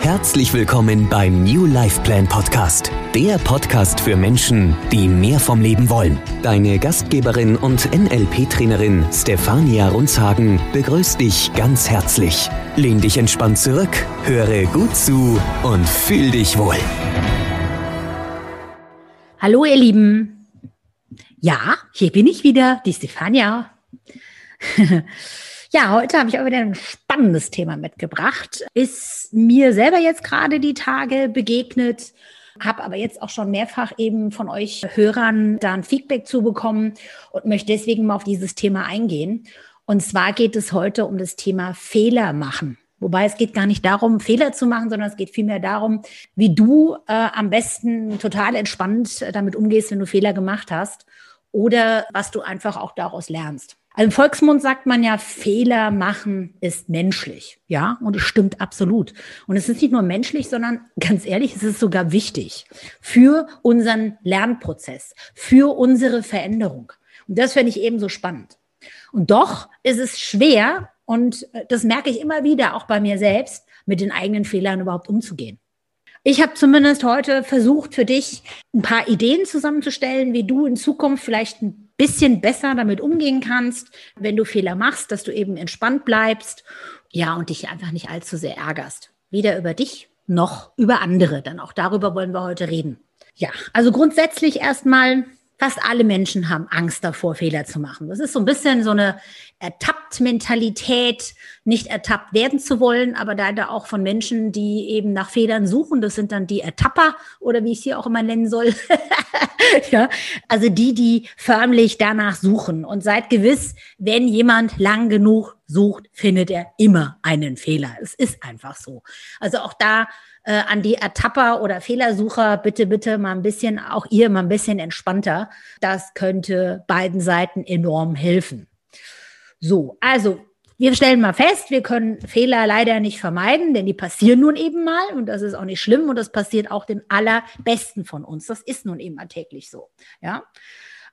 Herzlich willkommen beim New Life Plan Podcast, der Podcast für Menschen, die mehr vom Leben wollen. Deine Gastgeberin und NLP-Trainerin Stefania Runzhagen begrüßt dich ganz herzlich. Lehn dich entspannt zurück, höre gut zu und fühl dich wohl. Hallo ihr Lieben. Ja, hier bin ich wieder, die Stefania. Ja, heute habe ich auch wieder ein spannendes Thema mitgebracht. Ist mir selber jetzt gerade die Tage begegnet, habe aber jetzt auch schon mehrfach eben von euch Hörern da ein Feedback zu bekommen und möchte deswegen mal auf dieses Thema eingehen. Und zwar geht es heute um das Thema Fehler machen. Wobei es geht gar nicht darum, Fehler zu machen, sondern es geht vielmehr darum, wie du äh, am besten total entspannt damit umgehst, wenn du Fehler gemacht hast oder was du einfach auch daraus lernst. Also im Volksmund sagt man ja, Fehler machen ist menschlich. Ja, und es stimmt absolut. Und es ist nicht nur menschlich, sondern ganz ehrlich, es ist sogar wichtig für unseren Lernprozess, für unsere Veränderung. Und das finde ich eben so spannend. Und doch ist es schwer, und äh, das merke ich immer wieder, auch bei mir selbst, mit den eigenen Fehlern überhaupt umzugehen. Ich habe zumindest heute versucht, für dich ein paar Ideen zusammenzustellen, wie du in Zukunft vielleicht ein bisschen besser damit umgehen kannst, wenn du Fehler machst, dass du eben entspannt bleibst, ja, und dich einfach nicht allzu sehr ärgerst. Weder über dich noch über andere. Dann auch darüber wollen wir heute reden. Ja, also grundsätzlich erstmal Fast alle Menschen haben Angst davor, Fehler zu machen. Das ist so ein bisschen so eine Ertappt-Mentalität, nicht ertappt werden zu wollen, aber leider auch von Menschen, die eben nach Fehlern suchen. Das sind dann die Ertapper oder wie ich sie auch immer nennen soll. ja, also die, die förmlich danach suchen. Und seid gewiss, wenn jemand lang genug sucht, findet er immer einen Fehler. Es ist einfach so. Also auch da äh, an die Ertapper oder Fehlersucher, bitte, bitte mal ein bisschen, auch ihr mal ein bisschen entspannter. Das könnte beiden Seiten enorm helfen. So, also wir stellen mal fest, wir können Fehler leider nicht vermeiden, denn die passieren nun eben mal und das ist auch nicht schlimm und das passiert auch den allerbesten von uns. Das ist nun eben alltäglich so. Ja.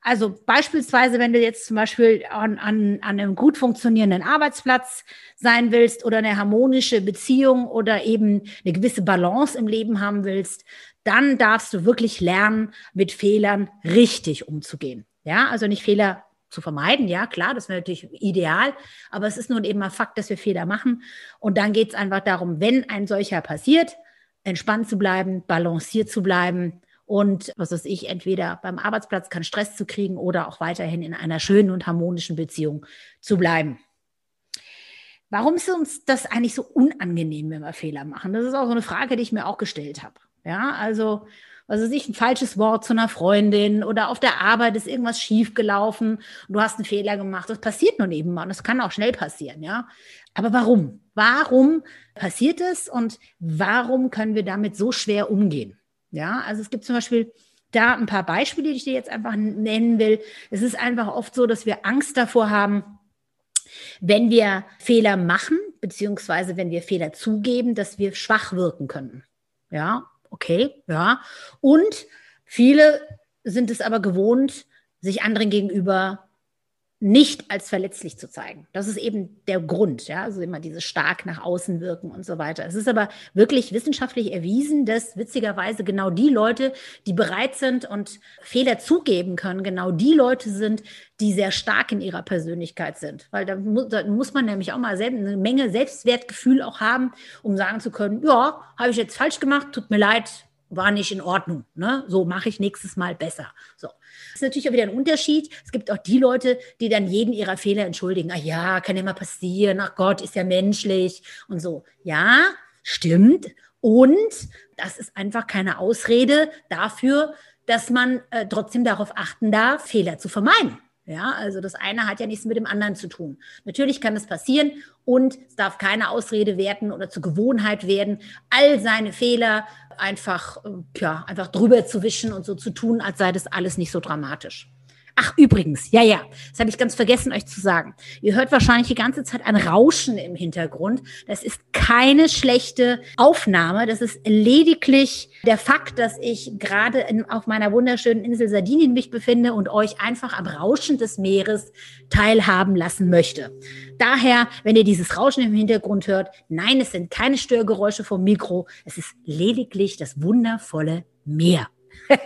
Also beispielsweise, wenn du jetzt zum Beispiel an, an, an einem gut funktionierenden Arbeitsplatz sein willst oder eine harmonische Beziehung oder eben eine gewisse Balance im Leben haben willst, dann darfst du wirklich lernen, mit Fehlern richtig umzugehen. Ja, also nicht Fehler zu vermeiden. Ja, klar, das wäre natürlich ideal, aber es ist nun eben mal Fakt, dass wir Fehler machen. Und dann geht es einfach darum, wenn ein solcher passiert, entspannt zu bleiben, balanciert zu bleiben und was weiß ich, entweder beim Arbeitsplatz keinen Stress zu kriegen oder auch weiterhin in einer schönen und harmonischen Beziehung zu bleiben. Warum ist uns das eigentlich so unangenehm, wenn wir Fehler machen? Das ist auch so eine Frage, die ich mir auch gestellt habe. Ja, also, was weiß ich, ein falsches Wort zu einer Freundin oder auf der Arbeit ist irgendwas schiefgelaufen und du hast einen Fehler gemacht. Das passiert nun eben mal und das kann auch schnell passieren, ja. Aber warum? Warum passiert es und warum können wir damit so schwer umgehen? Ja, also es gibt zum Beispiel da ein paar Beispiele, die ich dir jetzt einfach nennen will. Es ist einfach oft so, dass wir Angst davor haben, wenn wir Fehler machen, beziehungsweise wenn wir Fehler zugeben, dass wir schwach wirken können. Ja, okay, ja. Und viele sind es aber gewohnt, sich anderen gegenüber nicht als verletzlich zu zeigen. Das ist eben der Grund, ja, also immer dieses stark nach außen wirken und so weiter. Es ist aber wirklich wissenschaftlich erwiesen, dass witzigerweise genau die Leute, die bereit sind und Fehler zugeben können, genau die Leute sind, die sehr stark in ihrer Persönlichkeit sind. Weil da, mu da muss man nämlich auch mal eine Menge Selbstwertgefühl auch haben, um sagen zu können, ja, habe ich jetzt falsch gemacht, tut mir leid, war nicht in Ordnung. Ne? So mache ich nächstes Mal besser. So. Das ist natürlich auch wieder ein Unterschied. Es gibt auch die Leute, die dann jeden ihrer Fehler entschuldigen. Ach ja, kann ja mal passieren. Ach Gott, ist ja menschlich und so. Ja, stimmt. Und das ist einfach keine Ausrede dafür, dass man äh, trotzdem darauf achten darf, Fehler zu vermeiden. Ja, also das eine hat ja nichts mit dem anderen zu tun. Natürlich kann das passieren und es darf keine Ausrede werden oder zur Gewohnheit werden, all seine Fehler einfach, äh, ja, einfach drüber zu wischen und so zu tun, als sei das alles nicht so dramatisch. Ach, übrigens, ja, ja, das habe ich ganz vergessen euch zu sagen. Ihr hört wahrscheinlich die ganze Zeit ein Rauschen im Hintergrund. Das ist keine schlechte Aufnahme. Das ist lediglich der Fakt, dass ich gerade auf meiner wunderschönen Insel Sardinien mich befinde und euch einfach am Rauschen des Meeres teilhaben lassen möchte. Daher, wenn ihr dieses Rauschen im Hintergrund hört, nein, es sind keine Störgeräusche vom Mikro. Es ist lediglich das wundervolle Meer.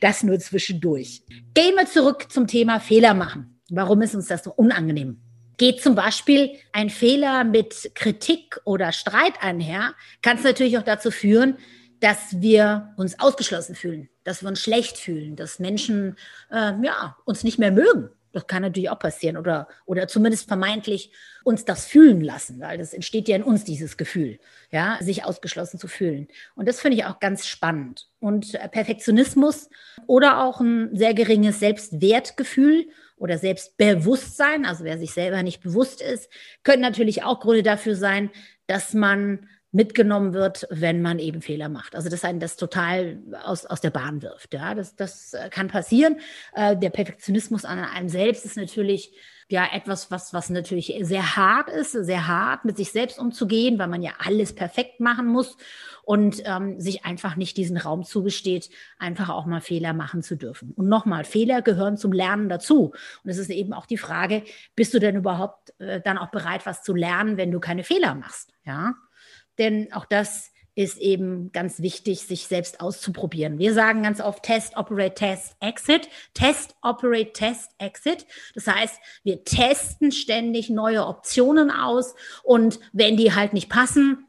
das nur zwischendurch. Gehen wir zurück zum Thema Fehler machen. Warum ist uns das so unangenehm? Geht zum Beispiel ein Fehler mit Kritik oder Streit einher, kann es natürlich auch dazu führen, dass wir uns ausgeschlossen fühlen, dass wir uns schlecht fühlen, dass Menschen äh, ja, uns nicht mehr mögen. Das kann natürlich auch passieren oder, oder zumindest vermeintlich uns das fühlen lassen, weil das entsteht ja in uns dieses Gefühl, ja, sich ausgeschlossen zu fühlen. Und das finde ich auch ganz spannend. Und äh, Perfektionismus oder auch ein sehr geringes Selbstwertgefühl oder Selbstbewusstsein, also wer sich selber nicht bewusst ist, können natürlich auch Gründe dafür sein, dass man mitgenommen wird, wenn man eben Fehler macht. Also dass einen das total aus, aus der Bahn wirft. Ja, das, das äh, kann passieren. Äh, der Perfektionismus an einem selbst ist natürlich ja etwas, was, was natürlich sehr hart ist, sehr hart mit sich selbst umzugehen, weil man ja alles perfekt machen muss und ähm, sich einfach nicht diesen Raum zugesteht, einfach auch mal Fehler machen zu dürfen. Und nochmal, Fehler gehören zum Lernen dazu. Und es ist eben auch die Frage, bist du denn überhaupt äh, dann auch bereit, was zu lernen, wenn du keine Fehler machst? Ja, denn auch das ist eben ganz wichtig, sich selbst auszuprobieren. Wir sagen ganz oft Test, Operate, Test, Exit. Test, Operate, Test, Exit. Das heißt, wir testen ständig neue Optionen aus und wenn die halt nicht passen,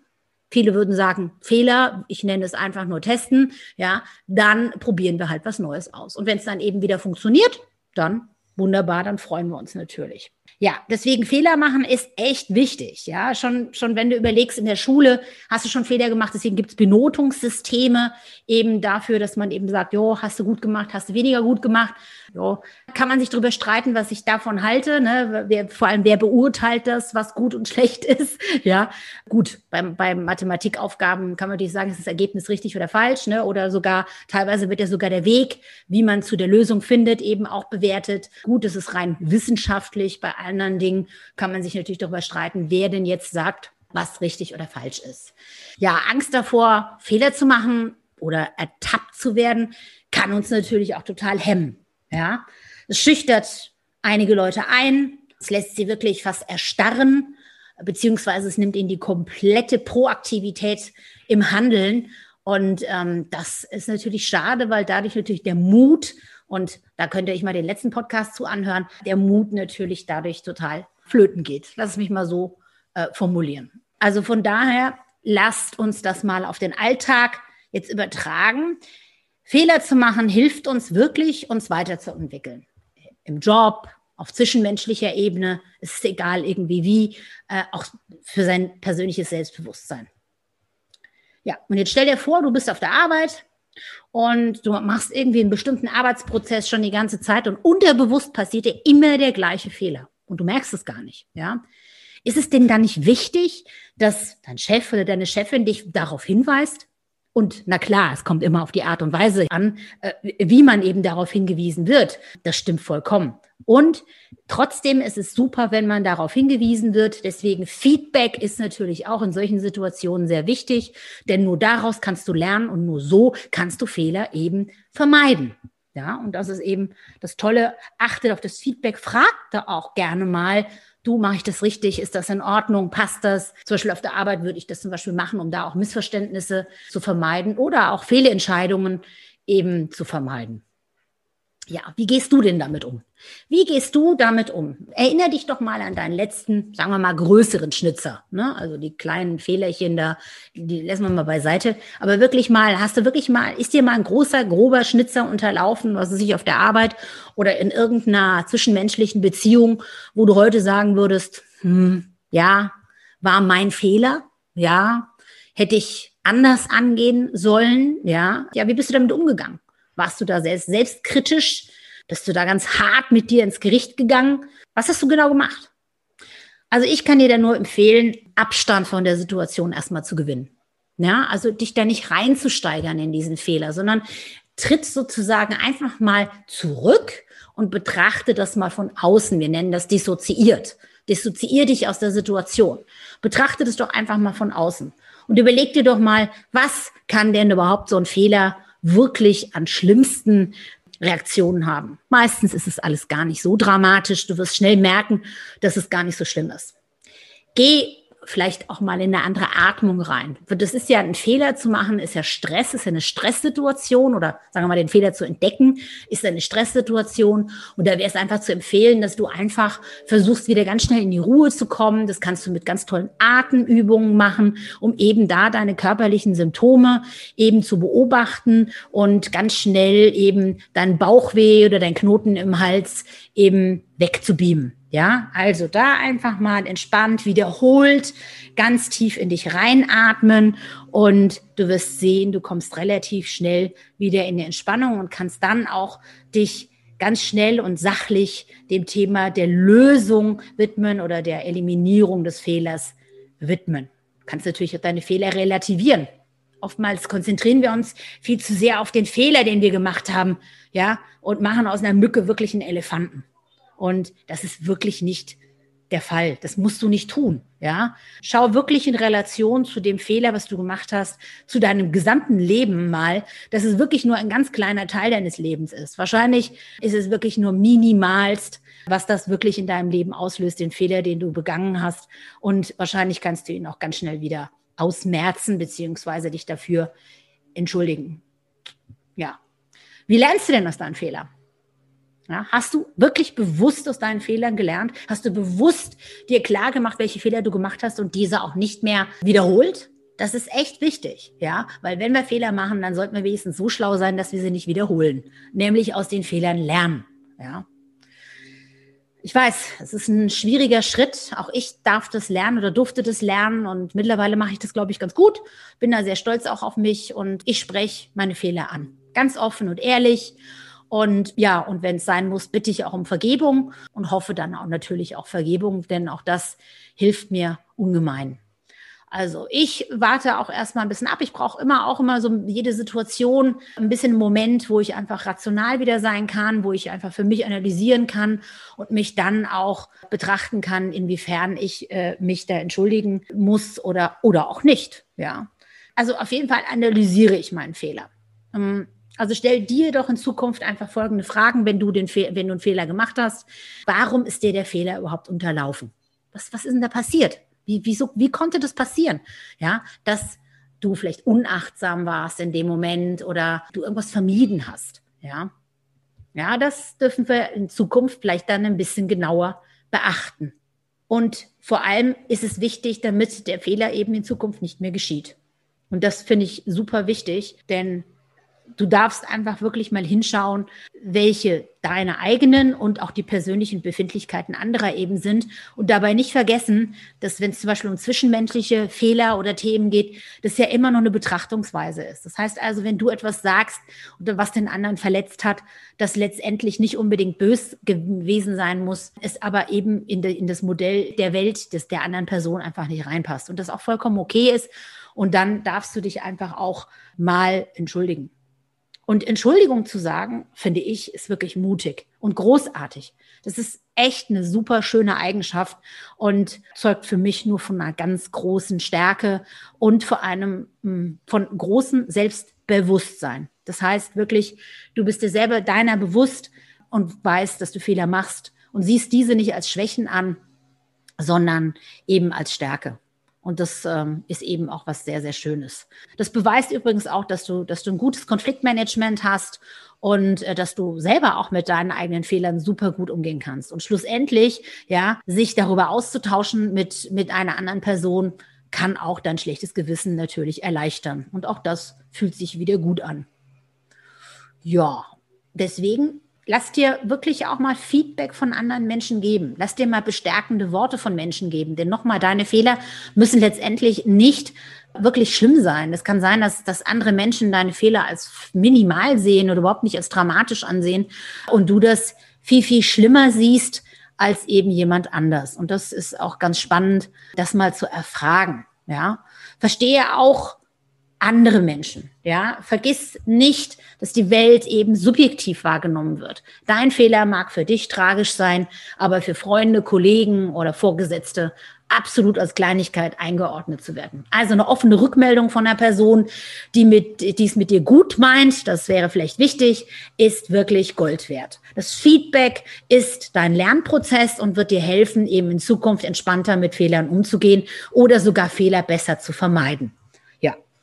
viele würden sagen Fehler, ich nenne es einfach nur testen, ja, dann probieren wir halt was Neues aus. Und wenn es dann eben wieder funktioniert, dann wunderbar, dann freuen wir uns natürlich. Ja, deswegen Fehler machen ist echt wichtig. Ja, schon, schon wenn du überlegst, in der Schule hast du schon Fehler gemacht, deswegen gibt es Benotungssysteme eben dafür, dass man eben sagt, jo, hast du gut gemacht, hast du weniger gut gemacht. Jo, kann man sich darüber streiten, was ich davon halte. Ne? Wer, vor allem, wer beurteilt das, was gut und schlecht ist. Ja, gut, beim, beim Mathematikaufgaben kann man natürlich sagen, ist das Ergebnis richtig oder falsch, ne? Oder sogar, teilweise wird ja sogar der Weg, wie man zu der Lösung findet, eben auch bewertet. Gut, das ist rein wissenschaftlich bei anderen Dingen kann man sich natürlich darüber streiten, wer denn jetzt sagt, was richtig oder falsch ist. Ja, Angst davor, Fehler zu machen oder ertappt zu werden, kann uns natürlich auch total hemmen. Ja, es schüchtert einige Leute ein, es lässt sie wirklich fast erstarren, beziehungsweise es nimmt ihnen die komplette Proaktivität im Handeln. Und ähm, das ist natürlich schade, weil dadurch natürlich der Mut und da könnt ihr euch mal den letzten Podcast zu anhören. Der Mut natürlich dadurch total flöten geht. Lass es mich mal so äh, formulieren. Also von daher, lasst uns das mal auf den Alltag jetzt übertragen. Fehler zu machen hilft uns wirklich, uns weiterzuentwickeln. Im Job, auf zwischenmenschlicher Ebene, es ist egal irgendwie wie, äh, auch für sein persönliches Selbstbewusstsein. Ja, und jetzt stell dir vor, du bist auf der Arbeit, und du machst irgendwie einen bestimmten Arbeitsprozess schon die ganze Zeit und unterbewusst passiert dir immer der gleiche Fehler und du merkst es gar nicht, ja. Ist es denn dann nicht wichtig, dass dein Chef oder deine Chefin dich darauf hinweist? Und na klar, es kommt immer auf die Art und Weise an, äh, wie man eben darauf hingewiesen wird. Das stimmt vollkommen. Und trotzdem ist es super, wenn man darauf hingewiesen wird. Deswegen Feedback ist natürlich auch in solchen Situationen sehr wichtig, denn nur daraus kannst du lernen und nur so kannst du Fehler eben vermeiden. Ja, und das ist eben das Tolle. Achtet auf das Feedback, fragt da auch gerne mal, du, mache ich das richtig? Ist das in Ordnung? Passt das? Zum Beispiel auf der Arbeit würde ich das zum Beispiel machen, um da auch Missverständnisse zu vermeiden oder auch Fehlentscheidungen eben zu vermeiden. Ja, wie gehst du denn damit um? Wie gehst du damit um? Erinner dich doch mal an deinen letzten, sagen wir mal, größeren Schnitzer. Ne? Also die kleinen Fehlerchen da, die lassen wir mal beiseite. Aber wirklich mal, hast du wirklich mal, ist dir mal ein großer, grober Schnitzer unterlaufen, was sich auf der Arbeit oder in irgendeiner zwischenmenschlichen Beziehung, wo du heute sagen würdest, hm, ja, war mein Fehler, ja, hätte ich anders angehen sollen, ja. Ja, wie bist du damit umgegangen? Warst du da selbst, selbstkritisch? Bist du da ganz hart mit dir ins Gericht gegangen? Was hast du genau gemacht? Also ich kann dir da nur empfehlen, Abstand von der Situation erstmal zu gewinnen. Ja, also dich da nicht reinzusteigern in diesen Fehler, sondern tritt sozusagen einfach mal zurück und betrachte das mal von außen. Wir nennen das dissoziiert. Dissoziier dich aus der Situation. Betrachte das doch einfach mal von außen. Und überleg dir doch mal, was kann denn überhaupt so ein Fehler wirklich an schlimmsten Reaktionen haben. Meistens ist es alles gar nicht so dramatisch. Du wirst schnell merken, dass es gar nicht so schlimm ist. Geh vielleicht auch mal in eine andere Atmung rein. Das ist ja ein Fehler zu machen, ist ja Stress, ist ja eine Stresssituation oder sagen wir mal, den Fehler zu entdecken, ist eine Stresssituation. Und da wäre es einfach zu empfehlen, dass du einfach versuchst, wieder ganz schnell in die Ruhe zu kommen. Das kannst du mit ganz tollen Atemübungen machen, um eben da deine körperlichen Symptome eben zu beobachten und ganz schnell eben dein Bauchweh oder dein Knoten im Hals eben wegzubeamen. Ja, also da einfach mal entspannt, wiederholt, ganz tief in dich reinatmen und du wirst sehen, du kommst relativ schnell wieder in die Entspannung und kannst dann auch dich ganz schnell und sachlich dem Thema der Lösung widmen oder der Eliminierung des Fehlers widmen. Du kannst natürlich auch deine Fehler relativieren. Oftmals konzentrieren wir uns viel zu sehr auf den Fehler, den wir gemacht haben, ja, und machen aus einer Mücke wirklich einen Elefanten. Und das ist wirklich nicht der Fall. Das musst du nicht tun. Ja, schau wirklich in Relation zu dem Fehler, was du gemacht hast, zu deinem gesamten Leben mal, dass es wirklich nur ein ganz kleiner Teil deines Lebens ist. Wahrscheinlich ist es wirklich nur minimalst, was das wirklich in deinem Leben auslöst, den Fehler, den du begangen hast. Und wahrscheinlich kannst du ihn auch ganz schnell wieder ausmerzen, beziehungsweise dich dafür entschuldigen. Ja. Wie lernst du denn aus deinen Fehlern? Ja, hast du wirklich bewusst aus deinen Fehlern gelernt? Hast du bewusst dir klar gemacht, welche Fehler du gemacht hast und diese auch nicht mehr wiederholt? Das ist echt wichtig, ja, weil wenn wir Fehler machen, dann sollten wir wenigstens so schlau sein, dass wir sie nicht wiederholen, nämlich aus den Fehlern lernen, ja. Ich weiß, es ist ein schwieriger Schritt. Auch ich darf das lernen oder durfte das lernen und mittlerweile mache ich das, glaube ich, ganz gut. Bin da sehr stolz auch auf mich und ich spreche meine Fehler an. Ganz offen und ehrlich und ja, und wenn es sein muss, bitte ich auch um Vergebung und hoffe dann auch natürlich auch Vergebung, denn auch das hilft mir ungemein. Also ich warte auch erstmal ein bisschen ab. Ich brauche immer auch immer so jede Situation ein bisschen einen Moment, wo ich einfach rational wieder sein kann, wo ich einfach für mich analysieren kann und mich dann auch betrachten kann, inwiefern ich äh, mich da entschuldigen muss oder oder auch nicht. Ja, also auf jeden Fall analysiere ich meinen Fehler. Ähm, also stell dir doch in Zukunft einfach folgende Fragen, wenn du, den Fe wenn du einen Fehler gemacht hast. Warum ist dir der Fehler überhaupt unterlaufen? Was, was ist denn da passiert? Wie, wieso, wie konnte das passieren? Ja, dass du vielleicht unachtsam warst in dem Moment oder du irgendwas vermieden hast. Ja, ja, das dürfen wir in Zukunft vielleicht dann ein bisschen genauer beachten. Und vor allem ist es wichtig, damit der Fehler eben in Zukunft nicht mehr geschieht. Und das finde ich super wichtig, denn du darfst einfach wirklich mal hinschauen, welche deine eigenen und auch die persönlichen Befindlichkeiten anderer eben sind und dabei nicht vergessen, dass wenn es zum Beispiel um zwischenmenschliche Fehler oder Themen geht, das ja immer noch eine Betrachtungsweise ist. Das heißt also, wenn du etwas sagst oder was den anderen verletzt hat, das letztendlich nicht unbedingt bös gewesen sein muss, es aber eben in, de, in das Modell der Welt des der anderen Person einfach nicht reinpasst und das auch vollkommen okay ist. Und dann darfst du dich einfach auch mal entschuldigen. Und Entschuldigung zu sagen, finde ich, ist wirklich mutig und großartig. Das ist echt eine super schöne Eigenschaft und zeugt für mich nur von einer ganz großen Stärke und vor einem hm, von großem Selbstbewusstsein. Das heißt wirklich, du bist dir selber deiner bewusst und weißt, dass du Fehler machst und siehst diese nicht als Schwächen an, sondern eben als Stärke. Und das ähm, ist eben auch was sehr, sehr Schönes. Das beweist übrigens auch, dass du, dass du ein gutes Konfliktmanagement hast und äh, dass du selber auch mit deinen eigenen Fehlern super gut umgehen kannst. Und schlussendlich, ja, sich darüber auszutauschen mit, mit einer anderen Person kann auch dein schlechtes Gewissen natürlich erleichtern. Und auch das fühlt sich wieder gut an. Ja, deswegen lass dir wirklich auch mal Feedback von anderen Menschen geben. Lass dir mal bestärkende Worte von Menschen geben. Denn nochmal, deine Fehler müssen letztendlich nicht wirklich schlimm sein. Es kann sein, dass, dass andere Menschen deine Fehler als minimal sehen oder überhaupt nicht als dramatisch ansehen und du das viel, viel schlimmer siehst als eben jemand anders. Und das ist auch ganz spannend, das mal zu erfragen. Ja, verstehe auch, andere Menschen. Ja, vergiss nicht, dass die Welt eben subjektiv wahrgenommen wird. Dein Fehler mag für dich tragisch sein, aber für Freunde, Kollegen oder Vorgesetzte absolut als Kleinigkeit eingeordnet zu werden. Also eine offene Rückmeldung von einer Person, die mit, die es mit dir gut meint, das wäre vielleicht wichtig, ist wirklich Gold wert. Das Feedback ist dein Lernprozess und wird dir helfen, eben in Zukunft entspannter mit Fehlern umzugehen oder sogar Fehler besser zu vermeiden.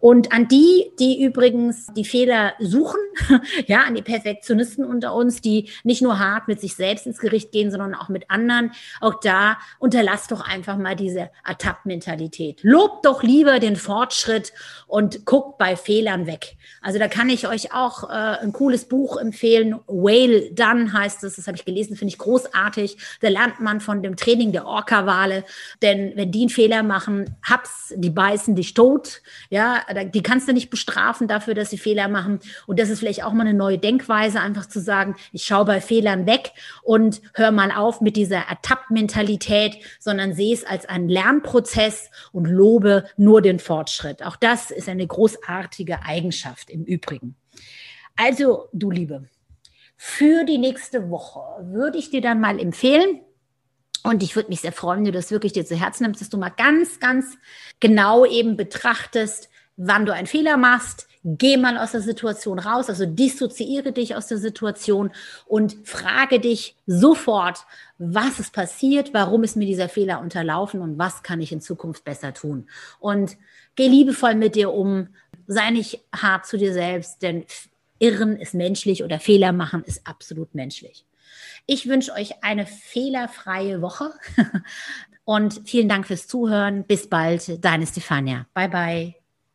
Und an die, die übrigens die Fehler suchen, ja, an die Perfektionisten unter uns, die nicht nur hart mit sich selbst ins Gericht gehen, sondern auch mit anderen, auch da unterlass doch einfach mal diese Ertapp-Mentalität. Lobt doch lieber den Fortschritt und guckt bei Fehlern weg. Also da kann ich euch auch äh, ein cooles Buch empfehlen. Whale Done heißt es, das habe ich gelesen, finde ich großartig. Da lernt man von dem Training der Orca-Wale, denn wenn die einen Fehler machen, hab's, die beißen dich tot, ja, die kannst du nicht bestrafen dafür, dass sie Fehler machen. Und das ist vielleicht auch mal eine neue Denkweise, einfach zu sagen, ich schaue bei Fehlern weg und hör mal auf mit dieser Ertappt-Mentalität, sondern sehe es als einen Lernprozess und lobe nur den Fortschritt. Auch das ist eine großartige Eigenschaft im Übrigen. Also, du Liebe, für die nächste Woche würde ich dir dann mal empfehlen, und ich würde mich sehr freuen, wenn du das wirklich dir zu Herzen nimmst, dass du mal ganz, ganz genau eben betrachtest, wann du einen Fehler machst, geh mal aus der Situation raus, also dissoziiere dich aus der Situation und frage dich sofort, was ist passiert, warum ist mir dieser Fehler unterlaufen und was kann ich in Zukunft besser tun. Und geh liebevoll mit dir um, sei nicht hart zu dir selbst, denn Irren ist menschlich oder Fehler machen ist absolut menschlich. Ich wünsche euch eine fehlerfreie Woche und vielen Dank fürs Zuhören. Bis bald, deine Stefania. Bye bye.